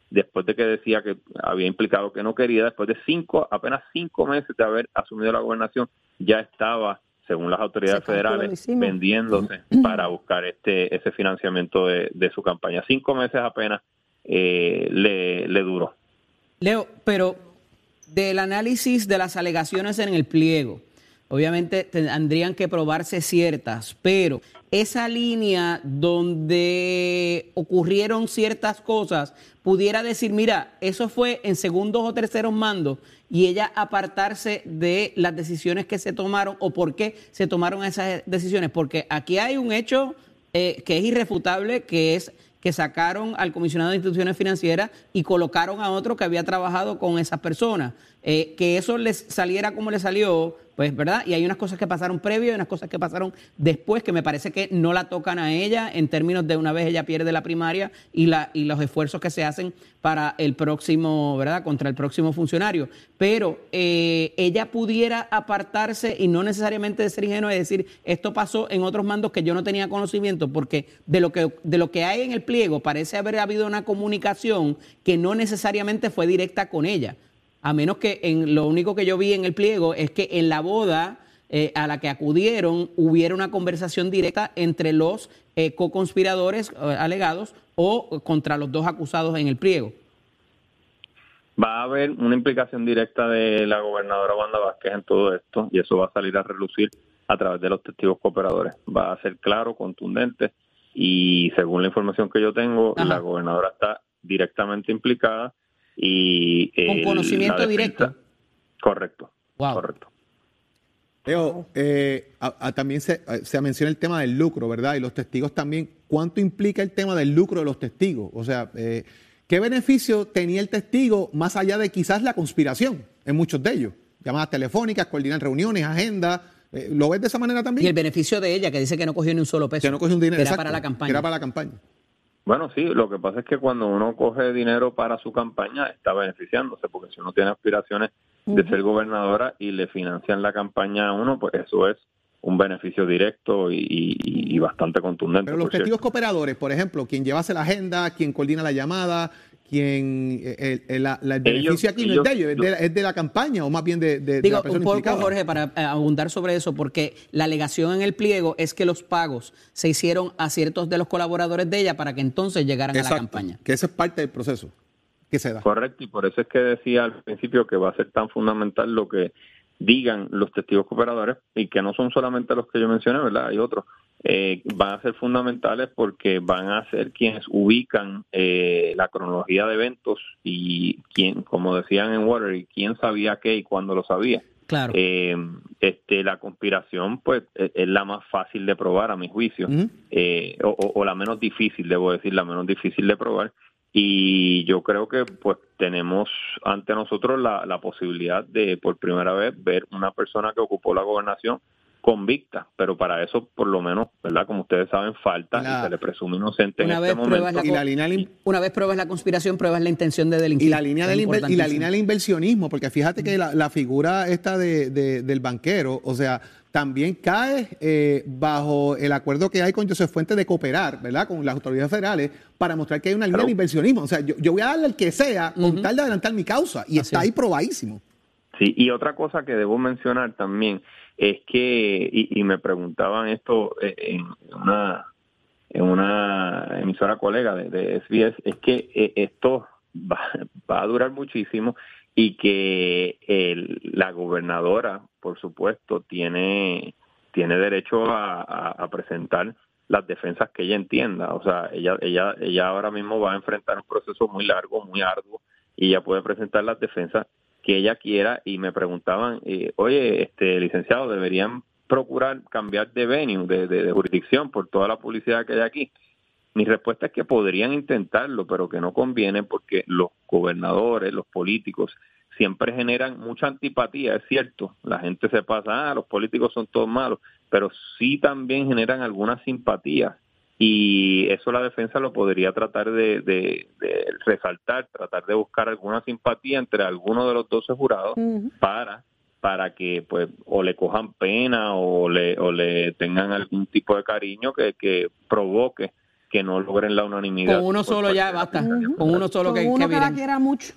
después de que decía que había implicado que no quería, después de cinco, apenas cinco meses de haber asumido la gobernación, ya estaba, según las autoridades federales, vendiéndose para buscar este ese financiamiento de, su campaña. Cinco meses apenas eh, le, le duró. Leo, pero del análisis de las alegaciones en el pliego, obviamente tendrían que probarse ciertas, pero esa línea donde ocurrieron ciertas cosas, pudiera decir, mira, eso fue en segundos o terceros mandos y ella apartarse de las decisiones que se tomaron o por qué se tomaron esas decisiones, porque aquí hay un hecho eh, que es irrefutable, que es que sacaron al comisionado de instituciones financieras y colocaron a otro que había trabajado con esas personas. Eh, que eso les saliera como le salió, pues, ¿verdad? Y hay unas cosas que pasaron previo y unas cosas que pasaron después que me parece que no la tocan a ella en términos de una vez ella pierde la primaria y, la, y los esfuerzos que se hacen para el próximo, ¿verdad? Contra el próximo funcionario. Pero eh, ella pudiera apartarse y no necesariamente de ser ingenuo y decir, esto pasó en otros mandos que yo no tenía conocimiento, porque de lo que, de lo que hay en el pliego parece haber habido una comunicación que no necesariamente fue directa con ella a menos que en lo único que yo vi en el pliego es que en la boda eh, a la que acudieron hubiera una conversación directa entre los eh, co-conspiradores eh, alegados o contra los dos acusados en el pliego. Va a haber una implicación directa de la gobernadora Wanda Vázquez en todo esto y eso va a salir a relucir a través de los testigos cooperadores. Va a ser claro, contundente y según la información que yo tengo, la gobernadora está directamente implicada y con conocimiento directo. Correcto. Correcto. Leo, eh, también se, se, menciona el tema del lucro, ¿verdad? Y los testigos también. ¿Cuánto implica el tema del lucro de los testigos? O sea, eh, ¿qué beneficio tenía el testigo más allá de quizás la conspiración en muchos de ellos? Llamadas telefónicas, coordinar reuniones, agendas. Eh, ¿Lo ves de esa manera también? Y el beneficio de ella, que dice que no cogió ni un solo peso. Que no cogió un dinero. era para la campaña. era para la campaña. Bueno, sí, lo que pasa es que cuando uno coge dinero para su campaña está beneficiándose, porque si uno tiene aspiraciones de ser gobernadora y le financian la campaña a uno, pues eso es un beneficio directo y, bastante contundente. Pero los testigos cooperadores, por ejemplo, quien llevase la agenda, quien coordina la llamada, quien eh, el, el, beneficio aquí no es de ellos, es de, la campaña o más bien de, de digo, un poco, Jorge, para eh, abundar sobre eso, porque la alegación en el pliego es que los pagos se hicieron a ciertos de los colaboradores de ella para que entonces llegaran a la campaña. Que eso es parte del proceso que se da. Correcto, y por eso es que decía al principio que va a ser tan fundamental lo que digan los testigos cooperadores y que no son solamente los que yo mencioné, ¿verdad? Hay otros. Eh, van a ser fundamentales porque van a ser quienes ubican eh, la cronología de eventos y quién, como decían en Water, quién sabía qué y cuándo lo sabía. Claro. Eh, este, la conspiración, pues, e, es, la más fácil de probar, a mi juicio, o, o, la menos difícil, debo decir, la menos difícil de probar y yo creo que pues tenemos ante nosotros la, la, posibilidad de por primera vez ver una persona que ocupó la gobernación convicta, pero para eso por lo menos, ¿verdad? Como ustedes saben, falta y se le presume inocente en este momento. y la línea una vez pruebas la conspiración, pruebas la intención de delinquir. Y la línea del y la línea del inversionismo, porque fíjate que la, la figura esta de, del banquero, o sea, también cae eh, bajo el acuerdo que hay con José Fuentes de cooperar, ¿verdad? Con las autoridades federales para mostrar que hay una línea de inversionismo. O sea, yo, voy a darle al que sea con tal de adelantar mi causa y está ahí probadísimo. Sí, y otra cosa que debo mencionar también es que, y, me preguntaban esto eh, en una, en una emisora colega de, de SBS, es que eh, esto va, va, a durar muchísimo y que el, la gobernadora, por supuesto, tiene, tiene derecho a, a, presentar las defensas que ella entienda. O sea, ella, ella, ella ahora mismo va a enfrentar un proceso muy largo, muy arduo, y ella puede presentar las defensas que ella quiera. Y me preguntaban, eh, oye, este licenciado, deberían procurar cambiar de venue, de, de jurisdicción, por toda la publicidad que hay aquí. Mi respuesta es que podrían intentarlo, pero que no conviene porque los gobernadores, los políticos, siempre generan mucha antipatía, es cierto. La gente se pasa, ah, los políticos son todos malos, pero sí también generan alguna simpatía. Y eso la defensa lo podría tratar de, resaltar, tratar de buscar alguna simpatía entre algunos de los 12 jurados para para que pues o le cojan pena o le, o le tengan algún tipo de cariño que, que provoque que no logren la unanimidad. Con uno solo ya basta. Con uno solo que, uno que, la quiera mucho.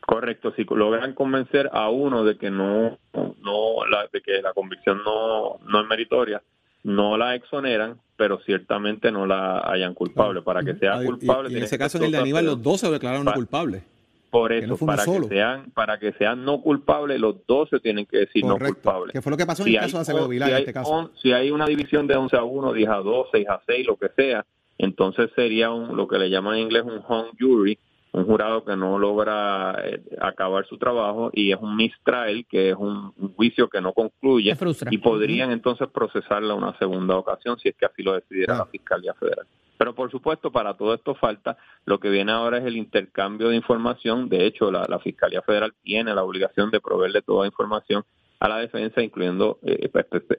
Correcto, si logran convencer a uno de que no, no la, de que la convicción no, no es meritoria, no la exoneran, pero ciertamente no la hayan culpable. Para que sea culpable. en ese caso, en el de Aníbal, los dos se declararon no culpables. Por eso, para, que sean, para que sean no culpables, los dos se tienen que decir no culpables. ¿Qué fue lo que pasó en el caso de Acevedo Vilar, en este caso? si hay una división de 11 a 1, 10 a 2, 6 a 6, lo que sea, entonces sería un, lo que le llaman en inglés un home jury, un jurado que no logra eh, acabar su trabajo y es un mistrial, que es un, juicio que no concluye y podrían entonces procesarla una segunda ocasión si es que así lo decidiera la Fiscalía Federal. Pero por supuesto, para todo esto falta, lo que viene ahora es el intercambio de información. De hecho, la, Fiscalía Federal tiene la obligación de proveerle toda información a la defensa, incluyendo eh,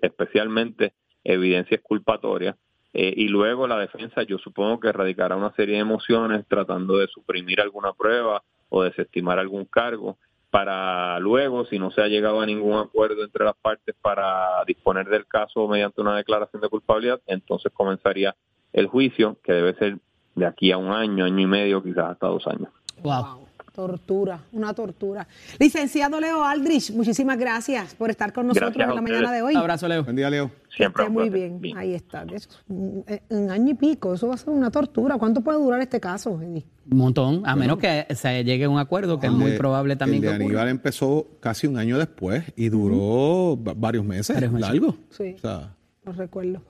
especialmente evidencias culpatorias. Eh, y luego la defensa, yo supongo que erradicará una serie de emociones tratando de suprimir alguna prueba o desestimar algún cargo para luego, si no se ha llegado a ningún acuerdo entre las partes para disponer del caso mediante una declaración de culpabilidad, entonces comenzaría el juicio, que debe ser de aquí a un año, año y medio, quizás hasta dos años. Wow. Tortura, una tortura. Licenciado Leo Aldrich, muchísimas gracias por estar con nosotros en la mañana de hoy. Un abrazo, Leo. Buen día, Leo. Siempre. muy bien. ahí está. Un, año y pico, eso va a ser una tortura. ¿Cuánto puede durar este caso, Un montón, a menos que se llegue a un acuerdo, que es muy probable también. El de Aníbal empezó casi un año después y duró varios meses, largo. Sí. O sea, recuerdo.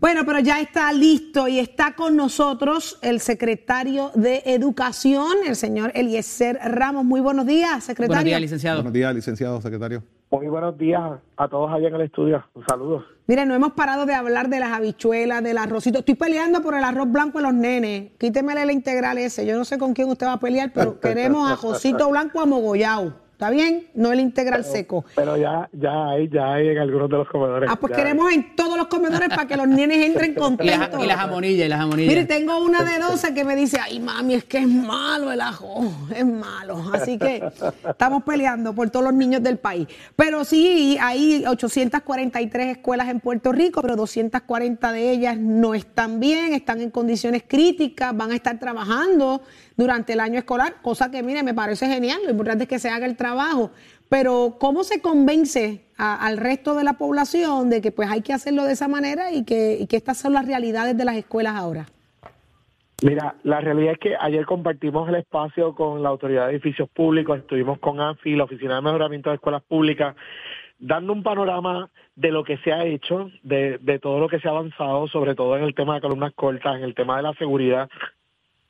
Bueno, pero ya está listo y está con nosotros el secretario de Educación, el señor Eliezer Ramos. Muy buenos días, secretario. Buenos días, licenciado. Buenos días, licenciado, secretario. Muy buenos días a todos allá en el estudio. Un saludo. Mire, no hemos parado de hablar de las habichuelas, del arrocito. Estoy peleando por el arroz blanco de los nenes. Quítemele la integral ese. Yo no sé con quién usted va a pelear, pero queremos arrocito blanco amogollado. ¿Está bien? No el integral seco. Pero ya, ya hay, ya hay en algunos de los comedores. Ah, pues queremos en todos los comedores para que los nenes entren contentos. Y, las jamonillas, y las jamonillas. Mire, tengo una de 12 que me dice, ay mami, es que es malo el ajo, es malo. Así que estamos peleando por todos los niños del país. Pero sí, hay 843 escuelas en Puerto Rico, pero 240 de ellas no están bien, están en condiciones críticas, van a estar trabajando durante el año escolar, cosa que, mire, me parece genial. Lo importante es que se haga el trabajo. Pero, ¿cómo se convence al resto de la población de que pues hay que hacerlo de esa manera y que, y que estas son las realidades de las escuelas ahora? Mira, la realidad es que ayer compartimos el espacio con la Autoridad de Edificios Públicos, estuvimos con ANFI, la Oficina de Mejoramiento de Escuelas Públicas, dando un panorama de lo que se ha hecho, de, de todo lo que se ha avanzado, sobre todo en el tema de columnas cortas, en el tema de la seguridad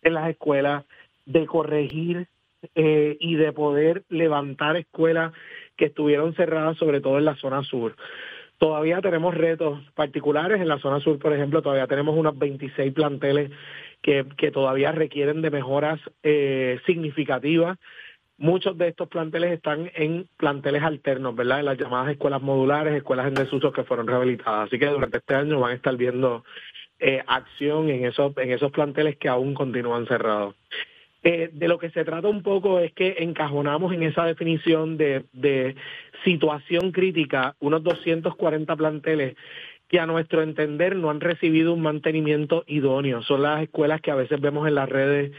en las escuelas, de corregir eh, y de poder levantar escuelas que estuvieron cerradas, sobre todo en la zona sur. Todavía tenemos retos particulares. En la zona sur, por ejemplo, todavía tenemos unos 26 planteles que, que todavía requieren de mejoras eh, significativas. Muchos de estos planteles están en planteles alternos, ¿verdad? En las llamadas escuelas modulares, escuelas en desuso que fueron rehabilitadas. Así que durante este año van a estar viendo eh, acción en esos, en esos planteles que aún continúan cerrados. Eh, de lo que se trata un poco es que encajonamos en esa definición de, de situación crítica unos 240 planteles que a nuestro entender no han recibido un mantenimiento idóneo. Son las escuelas que a veces vemos en las redes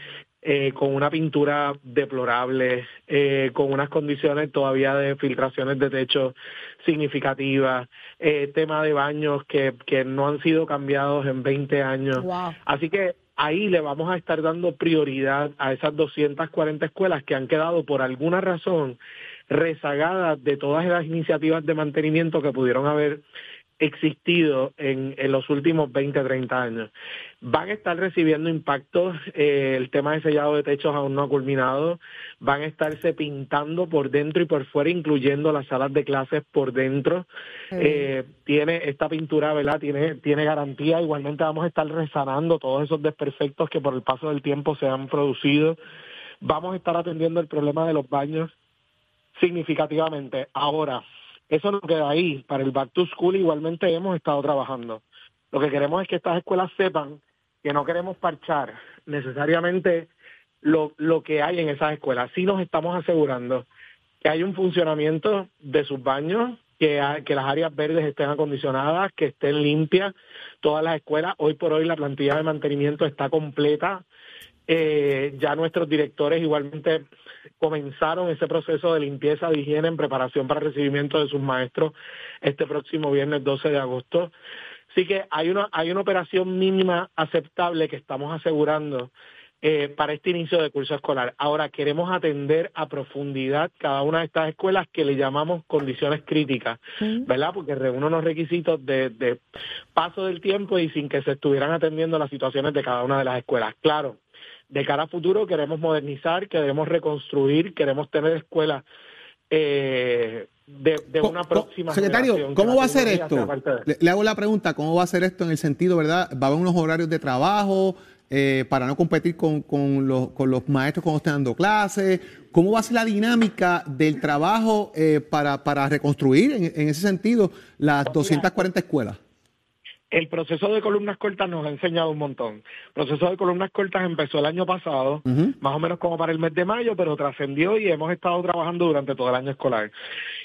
eh, con una pintura deplorable, eh, con unas condiciones todavía de filtraciones de techo significativas, eh, tema de baños que, que no han sido cambiados en 20 años. Así que ahí le vamos a estar dando prioridad a esas 240 escuelas que han quedado por alguna razón rezagadas de todas las iniciativas de mantenimiento que pudieron haber existido en, en, los últimos 20, 30 años. Van a estar recibiendo impactos, eh, el tema de sellado de techos aún no ha culminado, van a estarse pintando por dentro y por fuera, incluyendo las salas de clases por dentro. Eh, tiene esta pintura, ¿verdad? Tiene, tiene garantía, igualmente vamos a estar resanando todos esos desperfectos que por el paso del tiempo se han producido. Vamos a estar atendiendo el problema de los baños significativamente. Ahora, eso no queda ahí. Para el Back to School igualmente hemos estado trabajando. Lo que queremos es que estas escuelas sepan que no queremos parchar necesariamente lo, lo que hay en esas escuelas. Sí nos estamos asegurando que hay un funcionamiento de sus baños, que, que las áreas verdes estén acondicionadas, que estén limpias. Todas las escuelas, hoy por hoy la plantilla de mantenimiento está completa. Eh, ya nuestros directores igualmente comenzaron ese proceso de limpieza de higiene en preparación para el recibimiento de sus maestros este próximo viernes 12 de agosto. Así que hay una, hay una operación mínima aceptable que estamos asegurando eh, para este inicio de curso escolar. Ahora queremos atender a profundidad cada una de estas escuelas que le llamamos condiciones críticas, ¿verdad? Porque reúnen los requisitos de, de paso del tiempo y sin que se estuvieran atendiendo las situaciones de cada una de las escuelas. Claro, de cara a futuro queremos modernizar, queremos reconstruir, queremos tener escuelas eh, de, una próxima Secretario, ¿cómo va a ser esto? Le, hago la pregunta, ¿cómo va a ser esto en el sentido, verdad? ¿Va a haber unos horarios de trabajo eh, para no competir con, con, los, con, los, maestros cuando estén dando clases? ¿Cómo va a ser la dinámica del trabajo eh, para, para, reconstruir en, en, ese sentido las 240 escuelas? El proceso de columnas cortas nos ha enseñado un montón. El proceso de columnas cortas empezó el año pasado, más o menos como para el mes de mayo, pero trascendió y hemos estado trabajando durante todo el año escolar.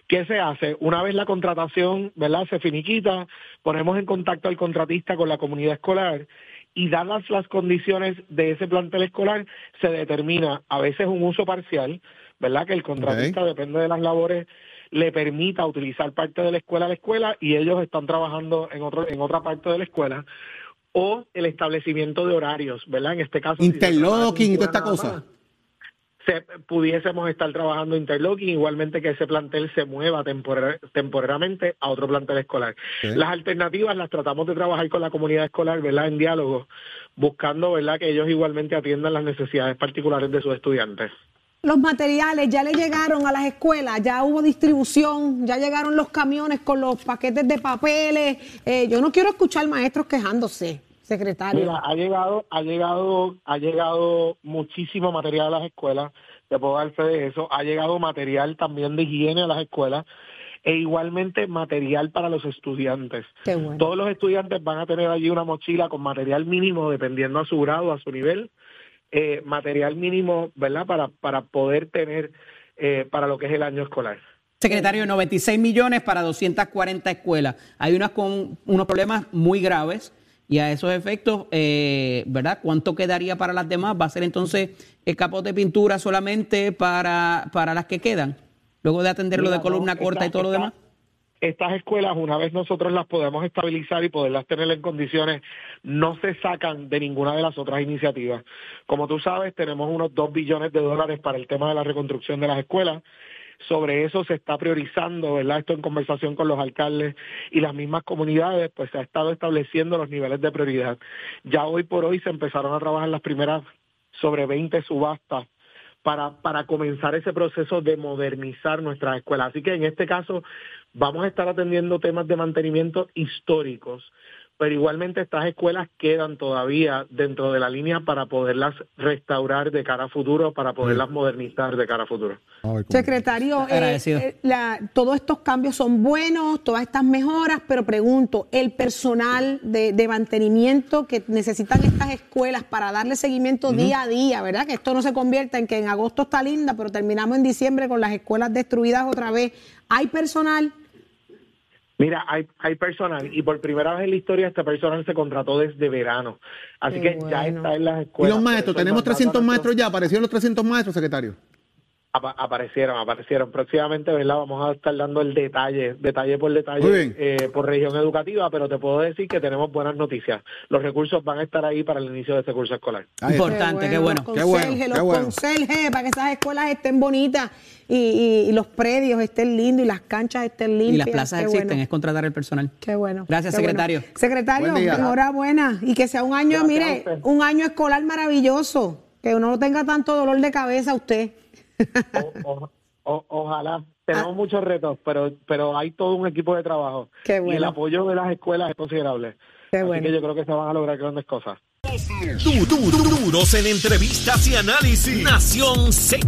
¿Qué se hace? Una vez la contratación, ¿verdad? Se finiquita, ponemos en contacto al contratista con la comunidad escolar y dadas las condiciones de ese plantel escolar, se determina a veces un uso parcial, ¿verdad? Que el contratista depende de las labores le permita utilizar parte de la escuela a la escuela y ellos están trabajando en otro en otra parte de la escuela o el establecimiento de horarios, ¿verdad? En este caso interlocking y toda esta cosa. se, pudiésemos estar trabajando interlocking, igualmente que ese plantel se mueva temporalmente a otro plantel escolar. Las alternativas las tratamos de trabajar con la comunidad escolar, ¿verdad? En diálogo, buscando, ¿verdad? Que ellos igualmente atiendan las necesidades particulares de sus estudiantes los materiales ya le llegaron a las escuelas, ya hubo distribución, ya llegaron los camiones con los paquetes de papeles. Eh, yo no quiero escuchar maestros quejándose, secretario. Mira, ha llegado, ha llegado, ha llegado muchísimo material a las escuelas. Te puedo dar fe de eso. Ha llegado material también de higiene a las escuelas e igualmente material para los estudiantes. Todos los estudiantes van a tener allí una mochila con material mínimo dependiendo a su grado, a su nivel eh, material mínimo, ¿verdad? Para, para poder tener eh, para lo que es el año escolar. Secretario, 96 millones para 240 escuelas. Hay unas con unos problemas muy graves y a esos efectos, eh, ¿verdad? ¿Cuánto quedaría para las demás? ¿Va a ser entonces el capote de pintura solamente para, para las que quedan? Luego de atender lo de columna corta y todo lo demás estas escuelas, una vez nosotros las podemos estabilizar y poderlas tener en condiciones, no se sacan de ninguna de las otras iniciativas. Como tú sabes, tenemos unos dos billones de dólares para el tema de la reconstrucción de las escuelas. Sobre eso se está priorizando, ¿verdad? Esto en conversación con los alcaldes y las mismas comunidades, pues se ha estado estableciendo los niveles de prioridad. Ya hoy por hoy se empezaron a trabajar las primeras sobre 20 subastas para, para comenzar ese proceso de modernizar nuestras escuelas. Así que en este caso vamos a estar atendiendo temas de mantenimiento históricos pero igualmente estas escuelas quedan todavía dentro de la línea para poderlas restaurar de cara a futuro, para poderlas modernizar de cara a futuro. Secretario, eh, eh, todos estos cambios son buenos, todas estas mejoras, pero pregunto, el personal de, mantenimiento que necesitan estas escuelas para darle seguimiento día a día, ¿verdad? Que esto no se convierta en que en agosto está linda, pero terminamos en diciembre con las escuelas destruidas otra vez. ¿Hay personal? Mira, hay, hay personal y por primera vez en la historia este personal se contrató desde verano. Así que ya está en las escuelas. ¿Y los maestros? ¿Tenemos 300 maestros ya? ¿Aparecieron los 300 maestros, secretario? Aparecieron, aparecieron. Próximamente, ¿verdad? Vamos a estar dando el detalle, detalle por detalle, eh, por región educativa, pero te puedo decir que tenemos buenas noticias. Los recursos van a estar ahí para el inicio de este curso escolar. Importante, qué bueno. Qué bueno, los conserjes, para que esas escuelas estén bonitas y, los predios estén lindos y las canchas estén limpias. Y las plazas existen, es contratar el personal. Qué bueno. Gracias, secretario. Secretario, enhorabuena. Y que sea un año, mire, un año escolar maravilloso. Que uno no tenga tanto dolor de cabeza usted ojalá. Tenemos ah. muchos retos, pero, pero hay todo un equipo de trabajo. Y el apoyo de las escuelas es considerable. Así que yo creo que se van a lograr grandes cosas. Duros en entrevistas y análisis. Nación Z.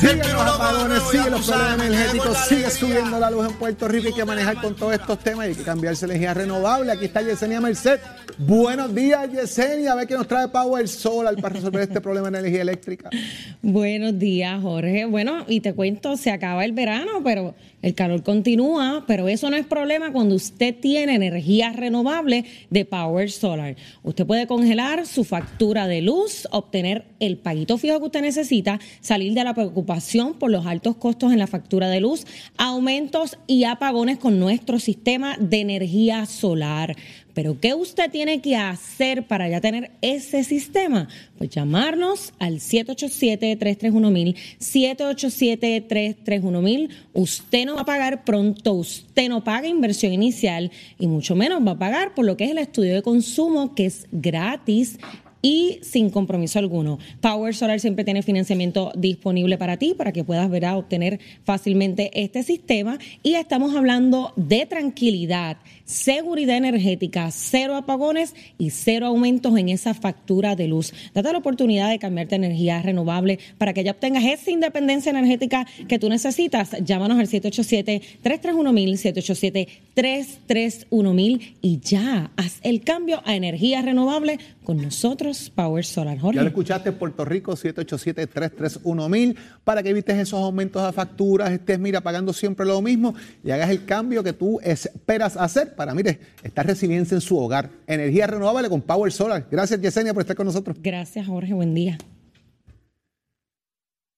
Sigue los apagones, sigue los problemas energéticos, sigue subiendo la luz en Puerto Rico. Hay que manejar con todos estos temas y hay que cambiarse energía renovable. Aquí está Yesenia Merced. Buenos días, Yesenia. A ver qué nos trae Power Solar para resolver este problema de energía eléctrica. Buenos días, Jorge. Bueno, y te cuento, se acaba el verano, pero el calor continúa, pero eso no es problema cuando usted tiene energía renovable de Power Solar. Usted puede congelar su factura de luz, obtener el paguito fijo que usted necesita, salir de la preocupación por los altos costos en la factura de luz, aumentos y apagones con nuestro sistema de energía solar. Pero ¿qué usted tiene que hacer para ya tener ese sistema? Pues llamarnos al 787-331-1000, 787-331-1000. Usted no va a pagar pronto, usted no paga inversión inicial y mucho menos va a pagar por lo que es el estudio de consumo, que es gratis y sin compromiso alguno. Power Solar siempre tiene financiamiento disponible para ti, para que puedas ver a obtener fácilmente este sistema. Y estamos hablando de tranquilidad, seguridad energética, cero apagones y cero aumentos en esa factura de luz. Date la oportunidad de cambiarte a energía renovable para que ya obtengas esa independencia energética que tú necesitas. Llámanos al 787-331-1000, 787-331-1000 y ya haz el cambio a energía renovable con nosotros, Power Solar. Jorge. Ya lo escuchaste, Puerto Rico, 787-331-1000, para que evites esos aumentos a facturas, estés, mira, pagando siempre lo mismo y hagas el cambio que tú esperas hacer para, mire, estar residencia en su hogar. Energía renovable con Power Solar. Gracias, Yesenia, por estar con nosotros. Gracias, Jorge. Buen día.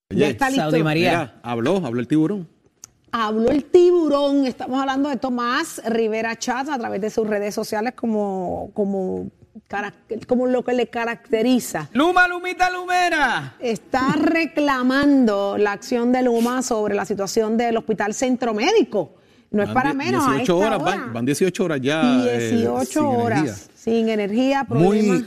Ya está listo. Saudi María. habló, habló el tiburón. Habló el tiburón. Estamos hablando de Tomás Rivera Chat a través de sus redes sociales como, como como lo que le caracteriza. Luma, Lumita, Lumera. Está reclamando la acción de Luma sobre la situación del Hospital Centro Médico. No es para menos. 18 horas, Van, 18 horas ya. 18 eh, horas sin energía. Muy,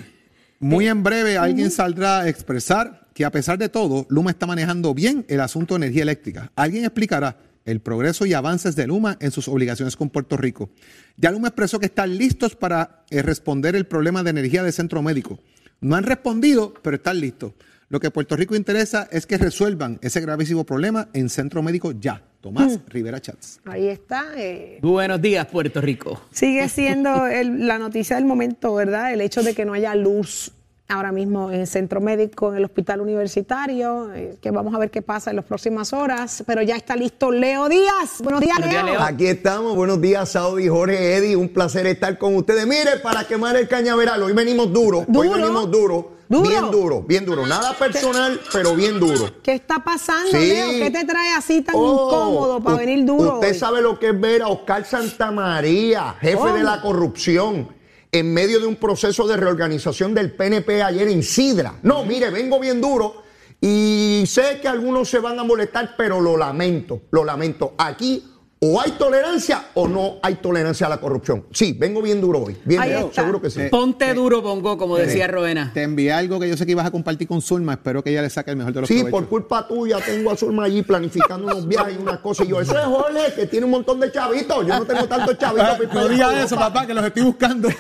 muy en breve alguien saldrá a expresar que a pesar de todo, Luma está manejando bien el asunto de energía eléctrica. Alguien explicará el progreso y avances de Luma en sus obligaciones con Puerto Rico. Ya Luma expresó que están listos para eh, responder el problema de energía del centro médico. No han respondido, pero están listos. Lo que Puerto Rico interesa es que resuelvan ese gravísimo problema en centro médico ya. Tomás mm. Rivera Chats. Ahí está. Eh. Buenos días, Puerto Rico. Sigue siendo la noticia del momento, ¿verdad? El hecho de que no haya luz ahora mismo en el centro médico, en el hospital universitario, eh, que vamos a ver qué pasa en las próximas horas, pero ya está listo Leo Díaz. Buenos días, Leo. Aquí estamos, buenos días, Saudi, Jorge, Eddie, un placer estar con ustedes. Mire, para quemar el cañaveral, hoy venimos duro, hoy venimos duro. Bien duro, bien duro. Nada personal, pero bien duro. ¿Qué está pasando, Leo? ¿Qué te trae así tan oh, incómodo para venir duro? Usted sabe lo que es ver a Oscar Santamaría, jefe de la corrupción en medio de un proceso de reorganización del PNP ayer en Sidra. No, mire, vengo bien duro y sé que algunos se van a molestar, pero lo lamento, lo lamento. Aquí o hay tolerancia o no hay tolerancia a la corrupción. Sí, vengo bien duro hoy. Bien duro, seguro que sí. Eh, Ponte eh, duro, Bongo, como eh, decía Roena. Te envié algo que yo sé que ibas a compartir con Zulma. Espero que ella le saque el mejor de los Sí, por culpa tuya tengo a Zulma allí planificando unos viajes y unas cosas. Y yo, eso es Jorge, que tiene un montón de chavitos. Yo no tengo tantos chavitos. no digas eso, papá, que los estoy buscando.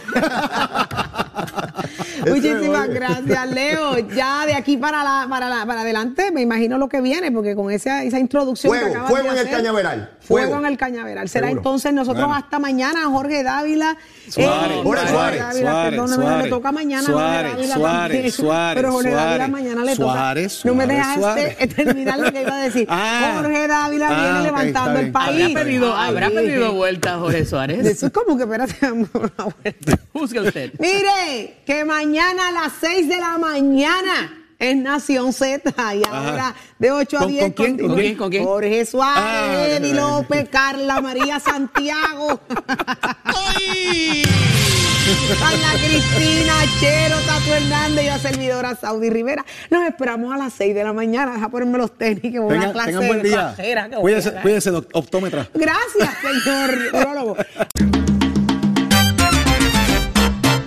Muchísimas gracias, Leo. Ya de aquí para la, para para adelante, me imagino lo que viene, porque con esa, esa introducción fuego, que acabas fuego en el cañaveral. Fuego. en el cañaveral. Será entonces nosotros hasta mañana, Jorge Dávila. Suárez, eh, Suárez, Suárez, Suárez, Suárez, me toca mañana. Suárez, Suárez, Suárez, Pero Jorge Dávila mañana le toca. no me dejaste terminar lo que iba a decir. Ah, Jorge Dávila viene ah, levantando el país. Habrá pedido, habrá pedido vuelta Jorge Suárez. Eso es como que espérate, una vuelta. Juzgue usted. Mire, que mañana a las 6 de la mañana es Nación Z y ahora de 8 a 10 ¿con, quién, ¿con, quién, ¿con quién? Jorge Suárez, ah, Eddie López, Carla María Santiago. Ana Cristina, Chero, Tato Hernández y la servidora Saudi Rivera. Nos esperamos a las 6 de la mañana. Deja ponerme los tenis que voy a clase tengan buen día. Cuídese, cuídese, optómetra. Gracias, señor.